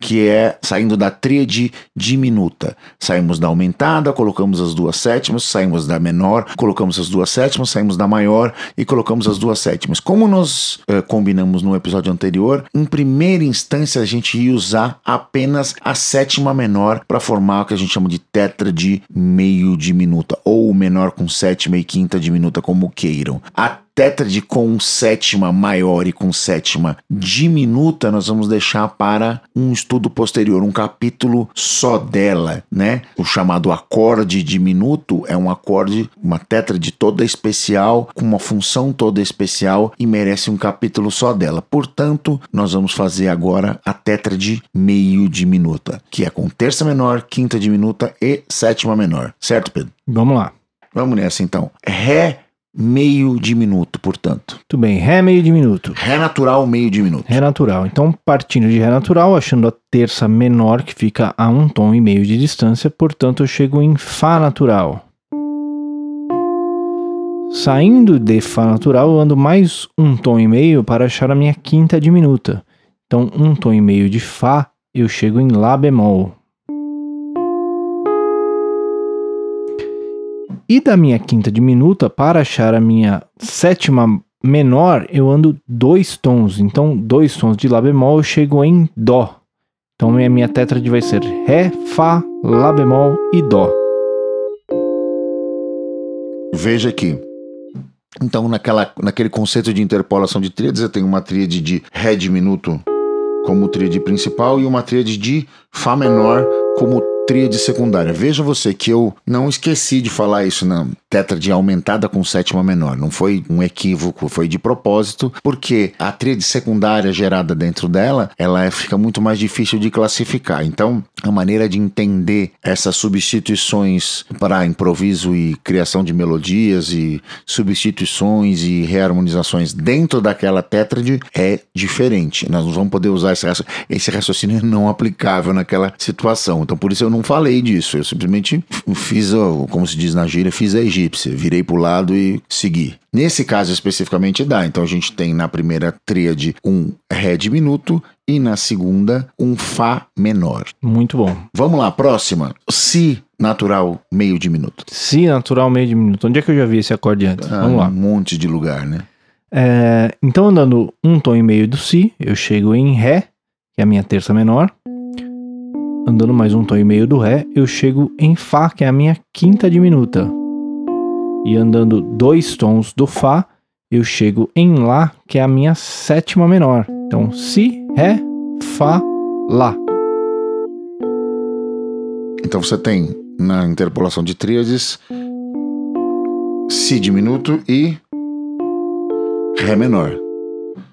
que é saindo da tríade diminuta. Saímos da aumentada, colocamos as duas sétimas, saímos da menor, colocamos as duas sétimas, saímos da maior e colocamos as duas sétimas. Como nós eh, combinamos no episódio anterior, em primeira instância a gente ia usar apenas a sétima menor para formar o que a gente chama de tétrade meio diminuta, ou menor com sétima e quinta diminuta, como queiram. A tétrade com sétima maior e com sétima diminuta, nós vamos deixar para um estudo posterior, um capítulo só dela, né? O chamado acorde diminuto é um acorde, uma tétrade toda especial, com uma função toda especial e merece um capítulo só dela. Portanto, nós vamos fazer agora a tétrade meio diminuta, que é com terça menor, quinta diminuta e sétima menor. Certo, Pedro? Vamos lá. Vamos nessa então. Ré meio diminuto, portanto. Muito bem. Ré meio diminuto. Ré natural meio diminuto. Ré natural. Então, partindo de Ré natural, achando a terça menor, que fica a um tom e meio de distância, portanto, eu chego em Fá natural. Saindo de Fá natural, eu ando mais um tom e meio para achar a minha quinta diminuta. Então, um tom e meio de Fá, eu chego em Lá bemol. E da minha quinta diminuta, para achar a minha sétima menor, eu ando dois tons. Então, dois tons de Lá bemol, eu chego em Dó. Então, minha, minha tétrade vai ser Ré, Fá, Lá bemol e Dó. Veja aqui. Então, naquela, naquele conceito de interpolação de tríades, eu tenho uma tríade de Ré diminuto como tríade principal e uma tríade de Fá menor como tríade secundária. Veja você que eu não esqueci de falar isso na, tétrade aumentada com sétima menor. Não foi um equívoco, foi de propósito, porque a tríade secundária gerada dentro dela, ela é, fica muito mais difícil de classificar. Então, a maneira de entender essas substituições para improviso e criação de melodias e substituições e reharmonizações dentro daquela tétrade é diferente. Nós não vamos poder usar esse, esse raciocínio não aplicável naquela situação. Então, por isso eu não falei disso. Eu simplesmente fiz, como se diz na gíria, fiz a Virei para o lado e segui. Nesse caso especificamente dá. Então a gente tem na primeira tríade um Ré diminuto e na segunda um Fá menor. Muito bom. Vamos lá, próxima. Si natural meio diminuto. Si natural meio diminuto. Onde é que eu já vi esse acorde antes? Ah, Vamos lá. Um monte de lugar, né? É, então, andando um tom e meio do Si, eu chego em Ré, que é a minha terça menor. Andando mais um tom e meio do Ré, eu chego em Fá, que é a minha quinta diminuta. E andando dois tons do Fá, eu chego em Lá, que é a minha sétima menor. Então, Si, Ré, Fá, Lá. Então você tem na interpolação de tríades Si diminuto e Ré menor.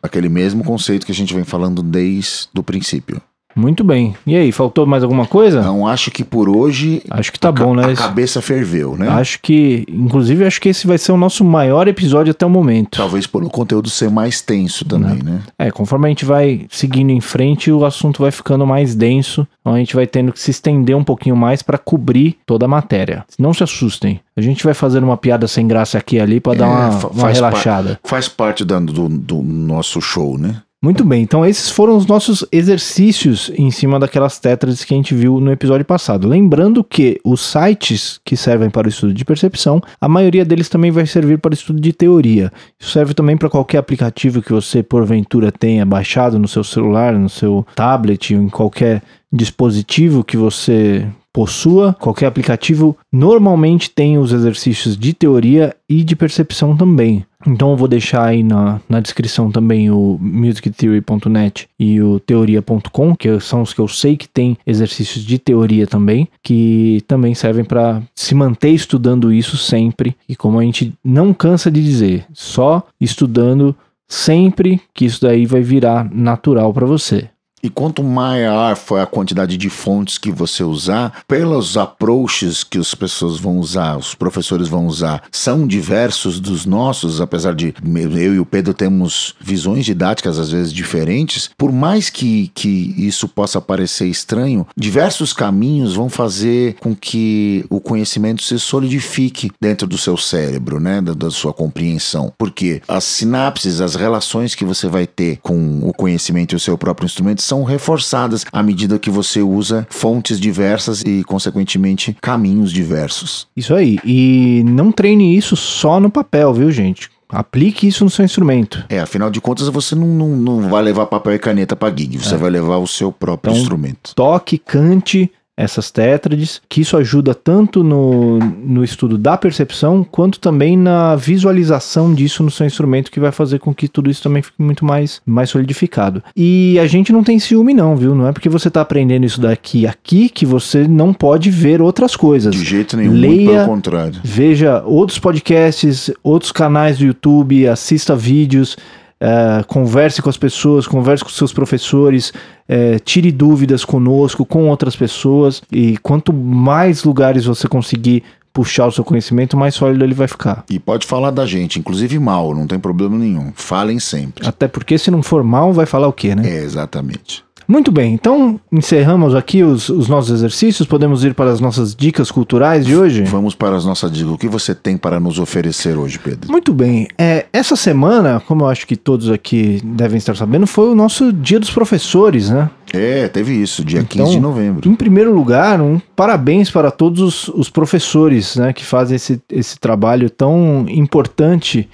Aquele mesmo conceito que a gente vem falando desde o princípio. Muito bem. E aí, faltou mais alguma coisa? Então acho que por hoje Acho que tá a, bom, né? a cabeça ferveu, né? Acho que, inclusive, acho que esse vai ser o nosso maior episódio até o momento. Talvez por o conteúdo ser mais tenso também, né? É, conforme a gente vai seguindo em frente, o assunto vai ficando mais denso, então a gente vai tendo que se estender um pouquinho mais para cobrir toda a matéria. Não se assustem. A gente vai fazer uma piada sem graça aqui e ali para dar É, uma, fa- uma faz relaxada. Faz parte da- do, do nosso show, né? Muito bem, então esses foram os nossos exercícios em cima daquelas tétrades que a gente viu no episódio passado. Lembrando que os sites que servem para o estudo de percepção, a maioria deles também vai servir para o estudo de teoria. Isso serve também para qualquer aplicativo que você porventura tenha baixado no seu celular, no seu tablet, em qualquer dispositivo que você possua, qualquer aplicativo normalmente tem os exercícios de teoria e de percepção também. Então eu vou deixar aí na, na descrição também o musictheory.net e o teoria.com, que são os que eu sei que tem exercícios de teoria também, que também servem para se manter estudando isso sempre. E como a gente não cansa de dizer, só estudando sempre que isso daí vai virar natural para você. E quanto maior for a quantidade de fontes que você usar, pelos approaches que as pessoas vão usar, os professores vão usar, são diversos dos nossos, apesar de eu e o Pedro temos visões didáticas às vezes diferentes, por mais que, que isso possa parecer estranho, diversos caminhos vão fazer com que o conhecimento se solidifique dentro do seu cérebro, né, da, da sua compreensão. Porque as sinapses, as relações que você vai ter com o conhecimento e o seu próprio instrumento são reforçadas à medida que você usa fontes diversas e, consequentemente, caminhos diversos. Isso aí. E não treine isso só no papel, viu, gente? Aplique isso no seu instrumento. É, afinal de contas, você não, não, não vai levar papel e caneta para gig, você vai levar o seu próprio Então, instrumento. Toque, cante essas tétrades, que isso ajuda tanto no, no estudo da percepção, quanto também na visualização disso no seu instrumento, que vai fazer com que tudo isso também fique muito mais, mais solidificado. E a gente não tem ciúme não, viu? Não é porque você tá aprendendo isso daqui aqui que você não pode ver outras coisas. De jeito nenhum, muito Leia- pelo contrário. Veja outros podcasts, outros canais do YouTube, assista vídeos, eh, converse com as pessoas, converse com seus professores, eh, tire dúvidas conosco, com outras pessoas. E quanto mais lugares você conseguir puxar o seu conhecimento, mais sólido ele vai ficar. E pode falar da gente, inclusive mal, não tem problema nenhum. Falem sempre. Até porque se não for mal, vai falar o quê, né? É, exatamente. Muito bem, então encerramos aqui os, os nossos exercícios. Podemos ir para as nossas dicas culturais de hoje? Vamos para as nossas dicas. O que você tem para nos oferecer hoje, Pedro? Muito bem. É, essa semana, como eu acho que todos aqui devem estar sabendo, foi o nosso Dia dos Professores, né? É, teve isso, dia Então, 15 de novembro. Em primeiro lugar, um parabéns para todos os, os professores né, que fazem esse, esse trabalho tão importante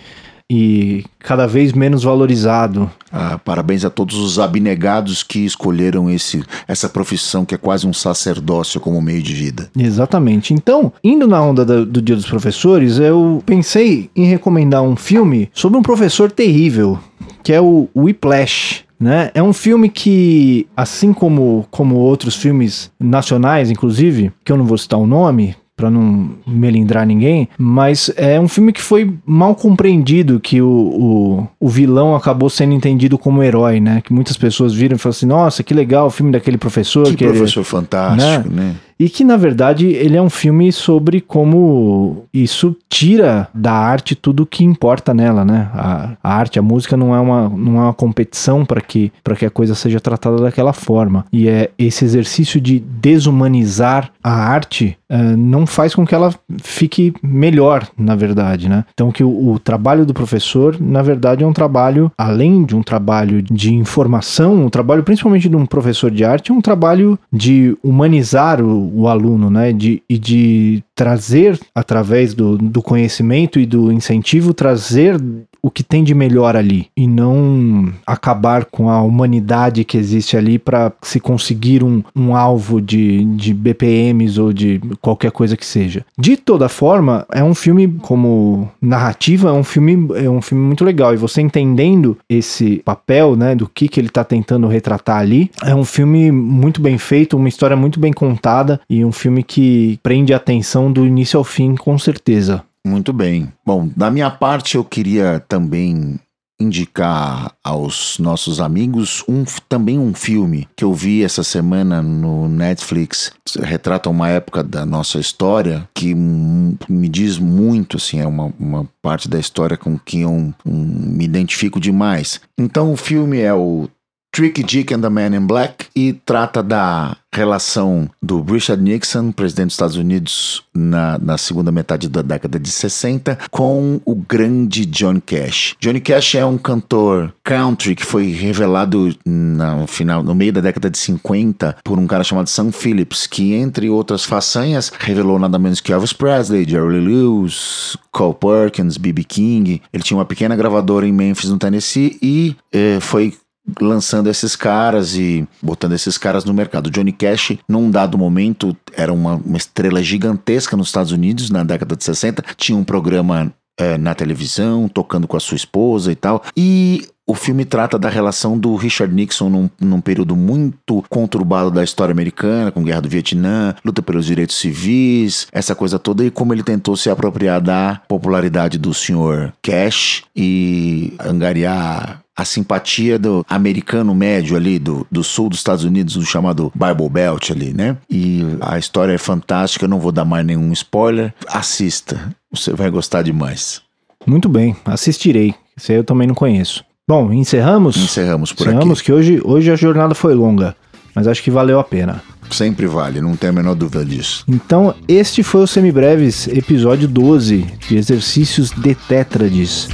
e cada vez menos valorizado. Ah, parabéns a todos os abnegados que escolheram esse, essa profissão que é quase um sacerdócio como meio de vida. Exatamente. Então, indo na onda da- do Dia dos Professores, eu pensei em recomendar um filme sobre um professor terrível, que é o Whiplash. Né? É um filme que, assim como, como outros filmes nacionais, inclusive, que eu não vou citar o nome, para não melindrar ninguém, mas é um filme que foi mal compreendido, que o, o, o, vilão acabou sendo entendido como herói, né? Que muitas pessoas viram e falaram assim, nossa, que legal o filme daquele professor. Que, que professor ele, fantástico, né? né? E que, na verdade, ele é um filme sobre como isso tira da arte tudo que importa nela, né? A, a arte, a música não é uma, não é uma competição para que, que a coisa seja tratada daquela forma. E é esse exercício de desumanizar a arte uh, não faz com que ela fique melhor, na verdade, né? Então que o, o, trabalho do professor, na verdade, é um trabalho, além de um trabalho de informação, o trabalho principalmente de um professor de arte é um trabalho de humanizar o, o aluno, né? De, e de trazer, através do, do conhecimento e do incentivo, trazer o que tem de melhor ali e não acabar com a humanidade que existe ali para se conseguir um, um alvo de, de BPMs ou de qualquer coisa que seja. De toda forma, é um filme como narrativa, é um filme é um filme muito legal e você entendendo esse papel, né, do que que ele está tentando retratar ali, é um filme muito bem feito, uma história muito bem contada e um filme que prende a atenção do início ao fim com certeza. Muito bem. Bom, da minha parte eu queria também indicar aos nossos amigos um, também um filme que eu vi essa semana no Netflix. Retrata uma época da nossa história que me diz muito, assim, é uma, uma parte da história com que eu um, me identifico demais. Então o filme é o Tricky Dick and the Man in Black e trata da relação do Richard Nixon, presidente dos Estados Unidos, na, na segunda metade da década de 60, com o grande Johnny Cash. Johnny Cash é um cantor country que foi revelado no final, no meio da década de 50 por um cara chamado Sam Phillips, que entre outras façanhas revelou nada menos que Elvis Presley, Jerry Lewis, Cole Perkins, B.B. King. Ele tinha uma pequena gravadora em Memphis, no Tennessee, e eh, foi lançando esses caras e botando esses caras no mercado. Johnny Cash, num dado momento, era uma, uma estrela gigantesca nos Estados Unidos, na década de 60, tinha um programa é, na televisão, tocando com a sua esposa e tal. E o filme trata da relação do Richard Nixon num, num, período muito conturbado da história americana, com guerra do Vietnã, luta pelos direitos civis, essa coisa toda, e como ele tentou se apropriar da popularidade do senhor Cash e angariar a simpatia do americano médio ali, do, do sul dos Estados Unidos, do chamado Bible Belt ali, né? E a história é fantástica, eu não vou dar mais nenhum spoiler. Assista, você vai gostar demais. Muito bem, assistirei. Isso aí eu também não conheço. Bom, encerramos? Encerramos por encerramos aqui. Encerramos que hoje, hoje a jornada foi longa, mas acho que valeu a pena. Sempre vale, não tem a menor dúvida disso. Então, este foi o Semibreves, episódio 12, de exercícios de tétrades.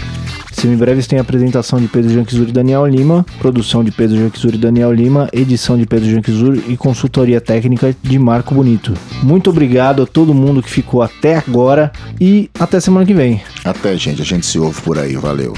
Semibreves tem a apresentação de Pedro Janquizur e Daniel Lima, produção de Pedro Janquizur e Daniel Lima, edição de Pedro Janquizur e consultoria técnica de Marco Bonito. Muito obrigado a todo mundo que ficou até agora e até semana que vem. Até, gente. A gente se ouve por aí. Valeu.